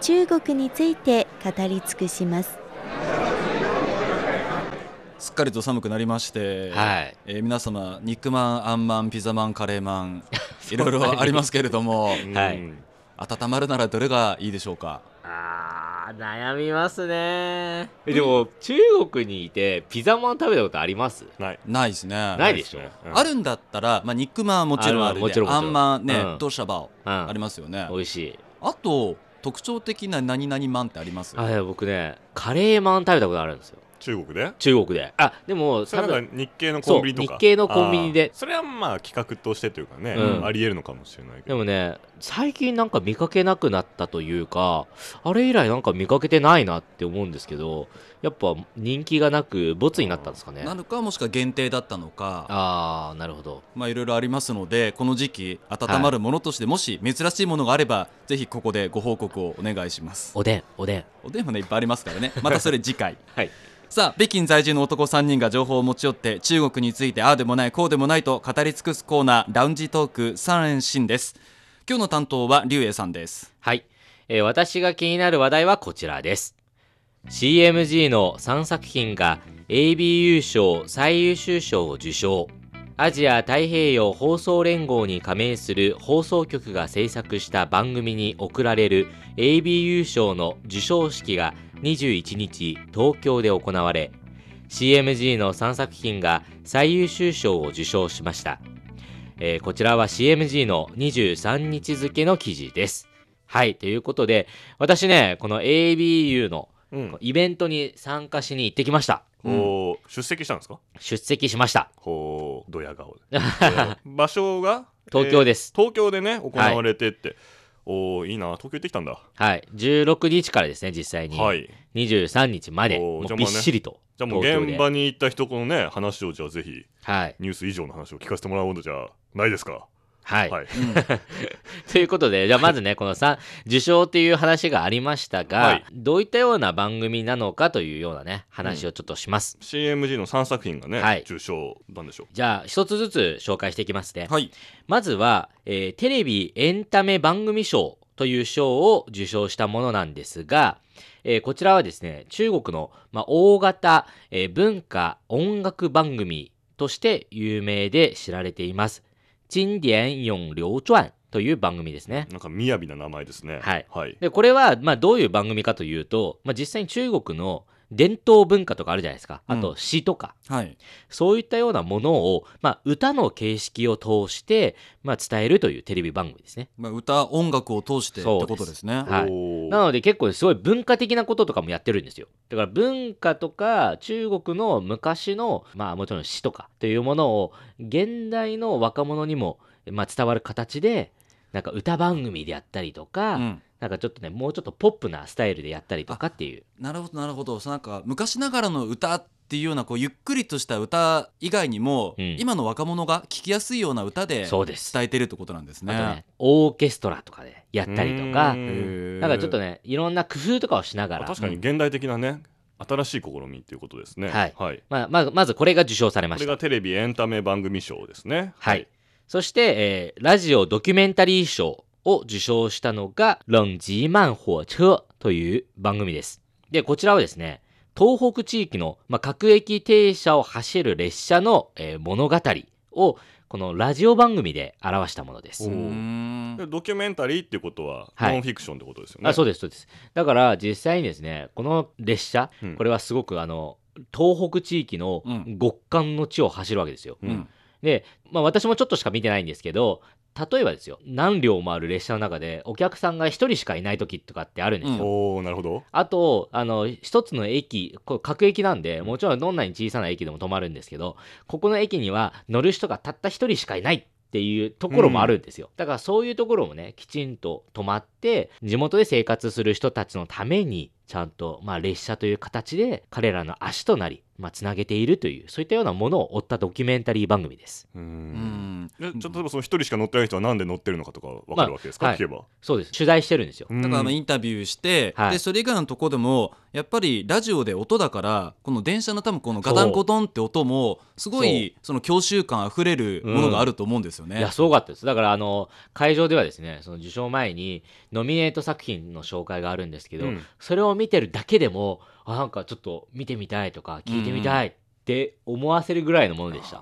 中国について語り尽くします。すっかりと寒くなりまして、はい。えー皆様肉まんあんまんピザまんカレーまん いろいろありますけれどもはい。うん温まるならどれがいいでしょうか？あー悩みますね。えでも中国にいてピザマン食べたことあります？ない。ないですね。ないでしょ？ねうんあるんだったら、まあ、肉まんはもちろんあるあるもちろんもちろん。あんまんね、うん。ドシャバオうん。ありますよね。美味しい。あと特徴的な何々まんってあります？あい僕ねカレーマン食べたことあるんですよ。中国で？中国で。あでもそれ多分なんか日系のコンビニとか？日系のコンビニで。それはまあ企画としてというかね、うん。ありえるのかもしれないけど。でもね最近なんか見かけなくなったというかあれ以来なんか見かけてないなって思うんですけどやっぱ人気がなくボツになったんですかね？なのかもしくは限定だったのか。ああなるほど。まあいろいろありますのでこの時期温まるものとして、もし珍しいものがあればぜひここでご報告をお願いします。おでんおでん。おでんもねいっぱいありますからね。またそれ次回。はいさあ北京在住の男3人が情報を持ち寄って中国についてああでもないこうでもないと語り尽くすコーナーラウンジトーク3連新です。今日の担当は劉英さんです。はい、えー私が気になる話題はこちらです。CMG の3作品が ABU 賞最優秀賞を受賞。アジア太平洋放送連合に加盟する放送局が制作した番組に贈られる ABU 賞の授賞式が21日東京で行われ CMG の3作品が最優秀賞を受賞しました、えーこちらは CMG の23日付の記事です。はいということで私ねこの ABU のうん。イベントに参加しに行ってきました。こう出席したんですか？出席しました。こうドヤ顔 で。場所が？東京です。えー東京でね行われてって、おおいいな東京行ってきたんだ。はい。16日からですね実際に、はい。23日までおもうびっしりとじゃあもう現場に行った人このね話をじゃあぜひはい。ニュース以上の話を聞かせてもらおうのじゃないですか？はい、はい、ということでじゃあまずねこのさ受賞っていう話がありましたが、はい。どういったような番組なのかというようなね話をちょっとします、CMG の3作品がね、はい。受賞なんでしょう。じゃあ一つずつ紹介していきますね、はい。まずは、えーテレビエンタメ番組賞という賞を受賞したものなんですが、えーこちらはですね、中国の、まあ、大型、えー文化音楽番組として有名で知られています。经典永流传という番組ですね。なんか雅な名前ですね。はい。はい、で、これは、まあ、どういう番組かというと、まあ、実際に中国の伝統文化とかあるじゃないですか。あと詩とか。はいそういったようなものを、まあ、歌の形式を通して、まあ、伝えるというテレビ番組ですね。まあ、歌音楽を通してってことですねはいなので結構すごい文化的なこととかもやってるんですよ。だから文化とか中国の昔の、まあもちろん詩とかというものを現代の若者にも、まあ、伝わる形で、なんか歌番組でやったりとか、うん。なんかちょっとね、もうちょっとポップなスタイルでやったりとかっていう。なるほどなるほど。なんか昔ながらの歌っていうようなこうゆっくりとした歌以外にも、うん。今の若者が聴きやすいような歌でそうです。伝えてるってことなんですね。あとね、オーケストラとかでやったりとか。う、んなんかちょっとね、いろんな工夫とかをしながら、確かに現代的なね、新しい試みっていうことですね。はい。はい、まあ、まずまずこれが受賞されました。これが。テレビエンタメ番組賞ですね。はい。そして、えーラジオドキュメンタリー賞を受賞したのが、冷极慢火車という番組です。で、こちらはですね、東北地域の、まあ、各駅停車を走る列車の、えー物語を、このラジオ番組で表したものです。ドキュメンタリーっていうことは、はい。ノンフィクションってことですよね。あそうです、そうです。だから、実際にですね、この列車、うん。これはすごく、あの、東北地域のうん。極寒の地を走るわけですよ。うんうんで、まあ、私もちょっとしか見てないんですけど例えばですよ何両もある列車の中でお客さんが1人しかいない時とかってあるんですよ、おおなるほど。あとあの一つの駅これ各駅なんでもちろんどんなに小さな駅でも止まるんですけどここの駅には乗る人がたった1人しかいないっていうところもあるんですよ、だからそういうところもねきちんと止まって地元で生活する人たちのためにちゃんと、まあ、列車という形で彼らの足となり、まあ、つなげているというそういったようなものを追ったドキュメンタリー番組です。ううん。んでちょっと例えばその一人しか乗ってない人はなんで乗ってるのかとかわかるわけですか、まあはい。聞けば、そうです。取材してるんですよ、うん。だからまあインタビューして、はい。でそれ以外のとこでもやっぱりラジオで音だからこの電車の多分このガタンゴトンって音もすごいその郷愁感あふれるものがあると思うんですよね。いやすごかったです。だからあの会場ではですねその受賞前にノミネート作品の紹介があるんですけど、うん。それを見てるだけでもあなんかちょっと見てみたいとか聞いてみたいって思わせるぐらいのものでした、あ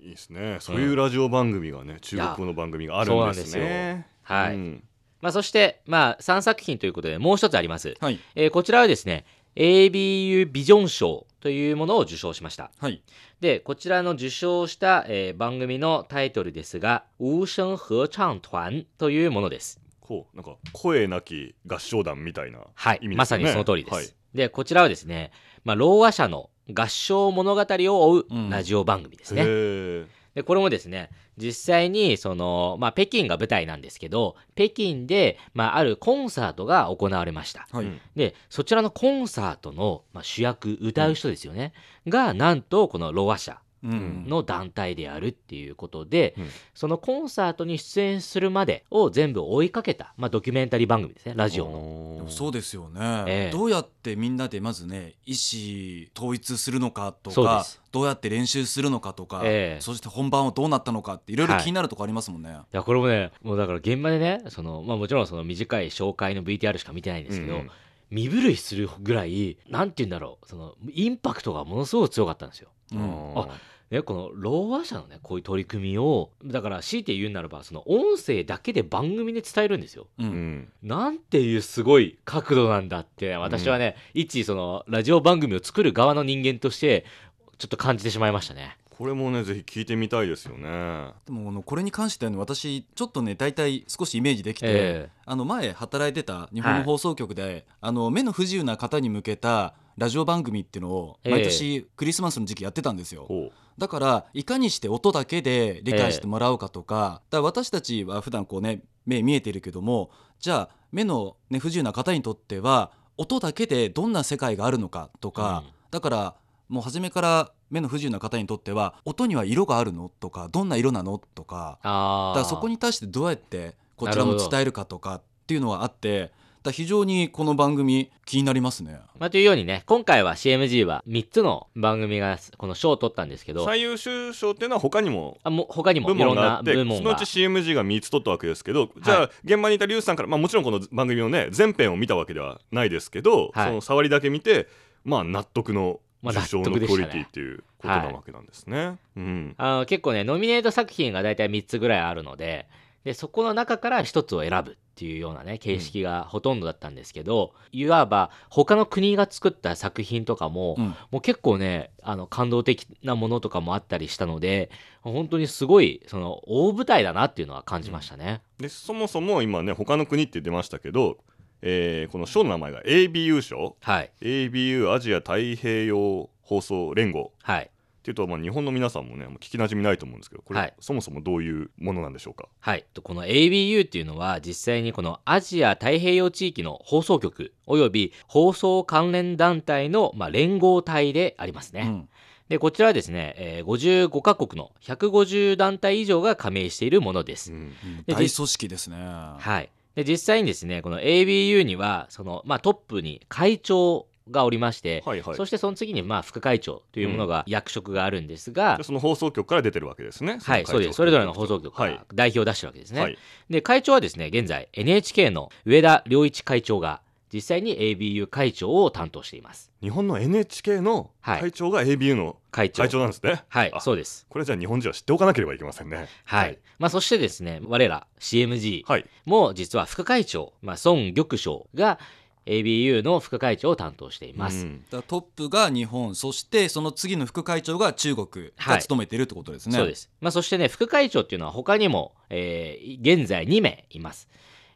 ーいいですね。そういうラジオ番組がね、中国語の番組があるんですね。はい、うんまあ、そして、まあ、3作品ということでもう一つあります、はい。えーこちらはですね ABU ビジョン賞というものを受賞しました。はい。でこちらの受賞した、えー番組のタイトルですが「無声合唱团」というものですこうなんか声なき合唱団みたいなはい、意味ですよね。まさにその通りです。はい。で、こちらはですね、まあ、ろう話者の合唱物語を追ううん。ラジオ番組ですね。へー。で、これもですね、実際に、その、まあ、北京が舞台なんですけど、北京で、まあ、あるコンサートが行われました。はい、うんで、そちらのコンサートの、まあ、主役、歌う人ですよね、が、なんと、このろう話者。うんの団体であるっていうことで、うん。そのコンサートに出演するまでを全部追いかけた、まあ、ドキュメンタリー番組ですね、ラジオの。そうですよね、ええ。どうやってみんなでまずね意思統一するのかとかどうやって練習するのかとか、ええ。そして本番はどうなったのかっていろいろ気になるとこありますもんね。いやこれもねもうだから現場でねその、まあ、もちろんその短い紹介の VTR しか見てないんですけど、うんうん身震いするぐらいなんて言うんだろうそのインパクトがものすごく強かったんですよ。うんあね、このろう話者のねこういう取り組みをだから強いて言うならばその音声だけで番組で伝えるんですよ。うんなんていうすごい角度なんだって私はね、一そのラジオ番組を作る側の人間としてちょっと感じてしまいましたね。これもねぜひ聞いてみたいですよね。でもあのこれに関してはね私ちょっとね大体少しイメージできて、えあの前働いてた日本の放送局で、あの目の不自由な方に向けたラジオ番組っていうのをええ。毎年クリスマスの時期やってたんですよ。ほだからいかにして音だけで理解してもらうかとか,、だから私たちは普段こうね目見えてるけどもじゃあ目の、ね、不自由な方にとっては音だけでどんな世界があるのかとか、うん。だからもう初めから目の不自由な方にとっては音には色があるの？とかどんな色なの？とかあだからそこに対してどうやってこちらも伝えるかとかっていうのはあってだ非常にこの番組気になりますね。まあ、というようにね今回は CMG は3つの番組がこの賞を取ったんですけどう最優秀賞っていうのは他にもあもう他にも部いろんな門があって部門が。そのうち CMG が3つ取ったわけですけど、じゃあ現場にいたリュウさんから、まあ、もちろんこの番組のね全編を見たわけではないですけど、はい。その触りだけ見てまあ納得のまあ納得でしたね。オリティっていうことなわけなんですね。うん。あの結構ねノミネート作品が大体3つぐらいあるのででそこの中から1つを選ぶっていうようなね形式がほとんどだったんですけど、いわば他の国が作った作品とかも、うん。もう結構ねあの感動的なものとかもあったりしたので本当にすごいその大舞台だなっていうのは感じましたね。でそもそも今ね他の国って出ましたけど、えーこの賞の名前が ABU 賞はい ABU アジア太平洋放送連合はいっていうと、まあ、日本の皆さんもねもう聞きなじみないと思うんですけどこれ、はいそもそもどういうものなんでしょうか？はい。とこの ABU っていうのは実際にこのアジア太平洋地域の放送局および放送関連団体の、まあ、連合体でありますね。うんで、こちらはですね、えー55カ国の150団体以上が加盟しているものです。うんうんで大組織ですね。はい。で、実際にですね、この ABU には、その、まあ、トップに会長がおりまして、はいはいそしてその次に、まあ、副会長というものが、役職があるんですが、でその放送局から出てるわけですね。はい、のそうです。それぞれの放送局かはいら代表を出してるわけですね。はいで、会長はですね、現在 NHK の上田良一会長が実際に ABU 会長を担当しています。日本の NHK のはい会長が ABU の会長。会長なんですね。はい、あそうです。これじゃあ日本人は知っておかなければいけませんね。はい。まあ、そしてですね、我ら CMG はい。も実は副会長、まあ、孫玉章が ABU の副会長を担当しています。うんトップが日本そしてその次の副会長が中国はいが務めているってことですね。そうです。まあ、そしてね、副会長っていうのは他にも、えー現在2名います。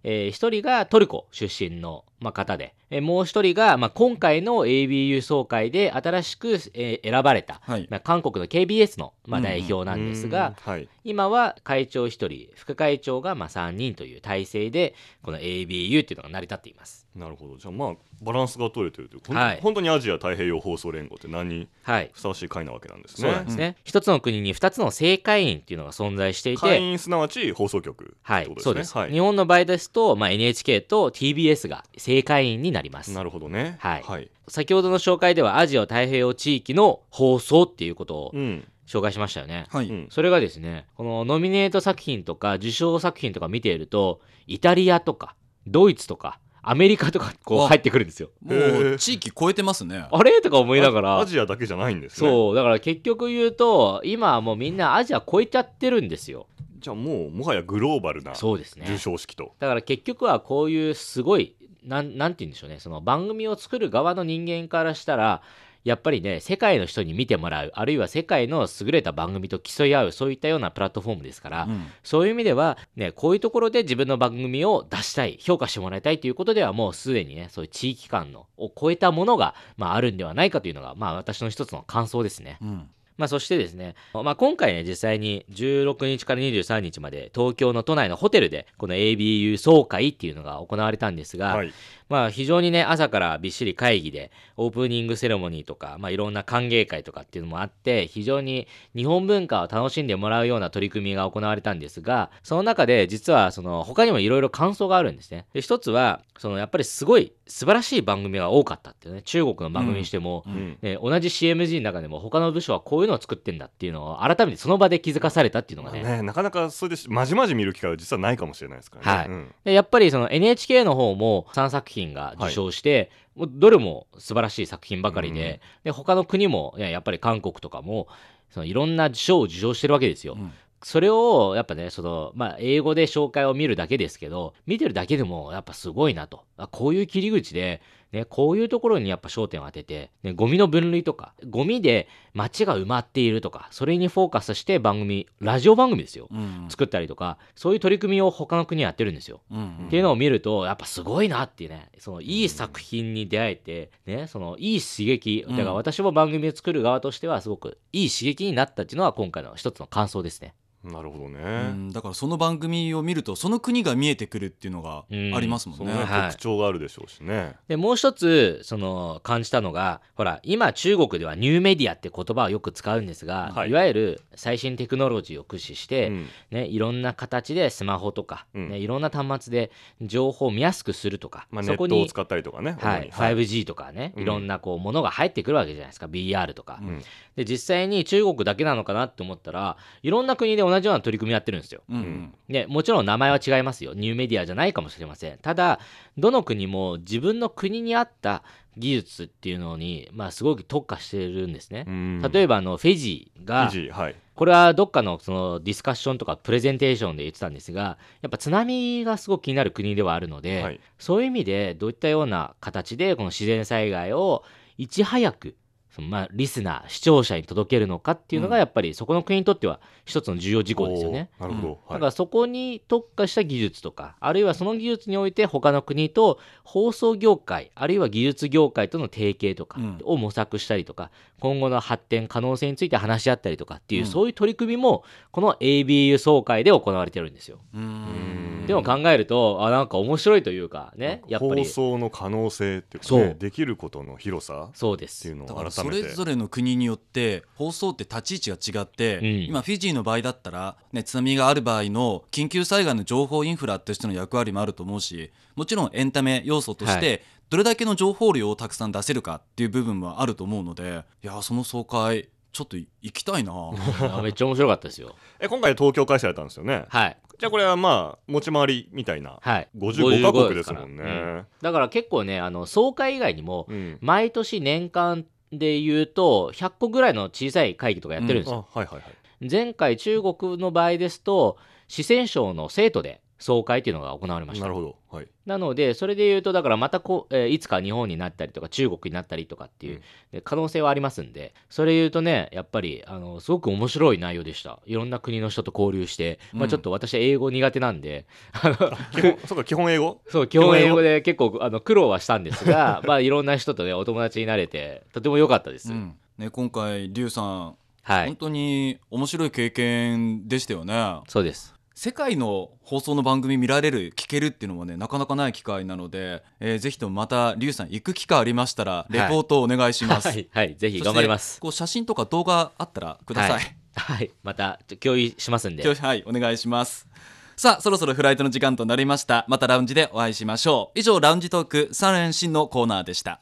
えー、1人がトルコ出身のまあ、方で、えもう一人が、まあ、今回の ABU 総会で新しく、えー選ばれた、はい。まあ、韓国の KBS の、まあ、代表なんですが、うんはい。今は会長1人副会長がまあ3人という体制でこの ABU っていうのが成り立っています。なるほど。じゃあまあバランスが取れてるというほんとはい。本当にアジア太平洋放送連合って何にはい。ふさわしい会なわけなんですそうねなんですね、一つの国に2つの政会員っていうのが存在していて、会員すなわち放送局はいってことそうです、はい。日本の場合ですと、まあ、NHK と TBS が政会員になります。なるほどね。はい。はい。先ほどの紹介ではアジア太平洋地域の放送っていうことをうん。紹介しましたよね、はい、うん。それがですねこのノミネート作品とか受賞作品とか見ているとイタリアとかドイツとかアメリカとかこうあ。入ってくるんですよ。もう地域超えてますね。あれ？とか思いながアらジアだけじゃないんですね。そう。だから結局言うと今はもうみんなアジア超えちゃってるんですよ。じゃあもうもはやグローバルなそうですね。授賞式と。だから結局はこういうすごいなんなんて言うんでしょうね。その番組を作る側の人間からしたらやっぱりね世界の人に見てもらうあるいは世界の優れた番組と競い合うそういったようなプラットフォームですから、うん。そういう意味では、ね、こういうところで自分の番組を出したい評価してもらいたいということではもうすでにねそういう地域間のを超えたものが、まあ、あるんではないかというのが、まあ、私の一つの感想ですね。うん。まあ、そしてですね、まあ、今回ね実際に16日から23日まで東京の都内のホテルでこの ABU 総会っていうのが行われたんですが、はいまあ非常にね朝からびっしり会議でオープニングセレモニーとか、まあ、いろんな歓迎会とかっていうのもあって非常に日本文化を楽しんでもらうような取り組みが行われたんですがその中で実はその他にもいろいろ感想があるんですね。で一つはそのやっぱりすごい素晴らしい番組が多かったっていうね中国の番組にしても、ううん。んね、同じ CMG の中でも他の部署はこういうのを作ってんだっていうのを改めてその場で気づかされたっていうのがね。ねなかなかそれでしまじまじ見る機会は実はないかもしれないですからね。はい。うん。でやっぱりその NHK の方も3作品が受賞して、もうどれも素晴らしい作品ばかりで,、で他の国も、ね、やっぱり韓国とかもそのいろんな賞を受賞してるわけですよ。うん。それをやっぱねその、まあ、英語で紹介を見るだけですけど見てるだけでもやっぱすごいなと。あこういう切り口で、ね、こういうところにやっぱ焦点を当てて、ね、ゴミの分類とかゴミで街が埋まっているとかそれにフォーカスして番組ラジオ番組ですようん作ったりとかそういう取り組みを他の国やってるんですよ。うんっていうのを見るとやっぱすごいなっていうねそのいい作品に出会えて、ね、そのいい刺激だから私も番組を作る側としてはすごくいい刺激になったっていうのは今回の一つの感想ですね。なるほどね、うんだからその番組を見るとその国が見えてくるっていうのがありますもんね。そのね、はい。特徴があるでしょうしね。でもう一つその感じたのがほら今中国ではニューメディアって言葉をよく使うんですが、はい。い、わゆる最新テクノロジーを駆使して、うん。ね、いろんな形でスマホとか、うん。ね、いろんな端末で情報を見やすくするとか、まあ、ネそこにットを使ったりとかね。はい、主に。5G とかね、うん。いろんなこうものが入ってくるわけじゃないですか。BR とか、うん。で実際に中国だけなのかなって思ったらいろんな国で同じような取り組みやってるんですよ。うんうん。ね、もちろん名前は違いますよ。ニューメディアじゃないかもしれません。ただどの国も自分の国に合った技術っていうのに、まあ、すごく特化してるんですね、うん。例えばあのフェジーがはい。これはどっかのそのディスカッションとかプレゼンテーションで言ってたんですがやっぱ津波がすごく気になる国ではあるので、はい。そういう意味でどういったような形でこの自然災害をいち早くそのまあリスナー視聴者に届けるのかっていうのがうん。やっぱりそこの国にとっては一つの重要事項ですよね。なるほど、はい。だからそこに特化した技術とかあるいはその技術において他の国と放送業界あるいは技術業界との提携とかうん。を模索したりとか、今後の発展可能性について話し合ったりとかっていう、うん。そういう取り組みもこの ABU 総会で行われてるんですよ。うんでも考えるとあなんか面白いというかねやっぱ放り送の可能性っていうか、そう。ね、できることの広さそうです。っていうのをだから改めてそれぞれの国によって放送って立ち位置が違って、うん。今フィジーの場合だったら、ね、津波がある場合の緊急災害の情報インフラとしての役割もあると思うしもちろんエンタメ要素として、どれだけの情報量をたくさん出せるかっていう部分もあると思うのでいやその総会ちょっと行きたいなあ めっちゃ面白かったですよ。え今回東京開催だったんですよね。はいじゃあこれはまあ持ち回りみたいなはい。55カ国ですもんね。うん。だから結構ねあの総会以外にもうん。毎年年間で言うと100個ぐらいの小さい会議とかやってるんですあよ。はいはいはい。前回中国の場合ですと四川省の成都で総会っていうのが行われました。なるほど。はい。なのでそれで言うとだからまたこう、えーいつか日本になったりとか中国になったりとかっていう、うん。で可能性はありますんでそれ言うとねやっぱりあのすごく面白い内容でした。いろんな国の人と交流して、まあ、うん。ちょっと私英語苦手なんで、あの基本 そうか基本英語？そう基本英語で結構あの苦労はしたんですが まあいろんな人とねお友達になれてとても良かったです、うん。ね、今回リュウさん、はい。本当に面白い経験でしたよね。そうです世界の放送の番組見られる聞けるっていうのもねなかなかない機会なので、えーぜひともまたリュウさん行く機会ありましたらレポートをお願いします、はい、はい、ぜひそして頑張ります。こう写真とか動画あったらください、はい、はい、また共有しますんで。はい。お願いします。さあそろそろフライトの時間となりました。またラウンジでお会いしましょう。以上ラウンジトーク3連新のコーナーでした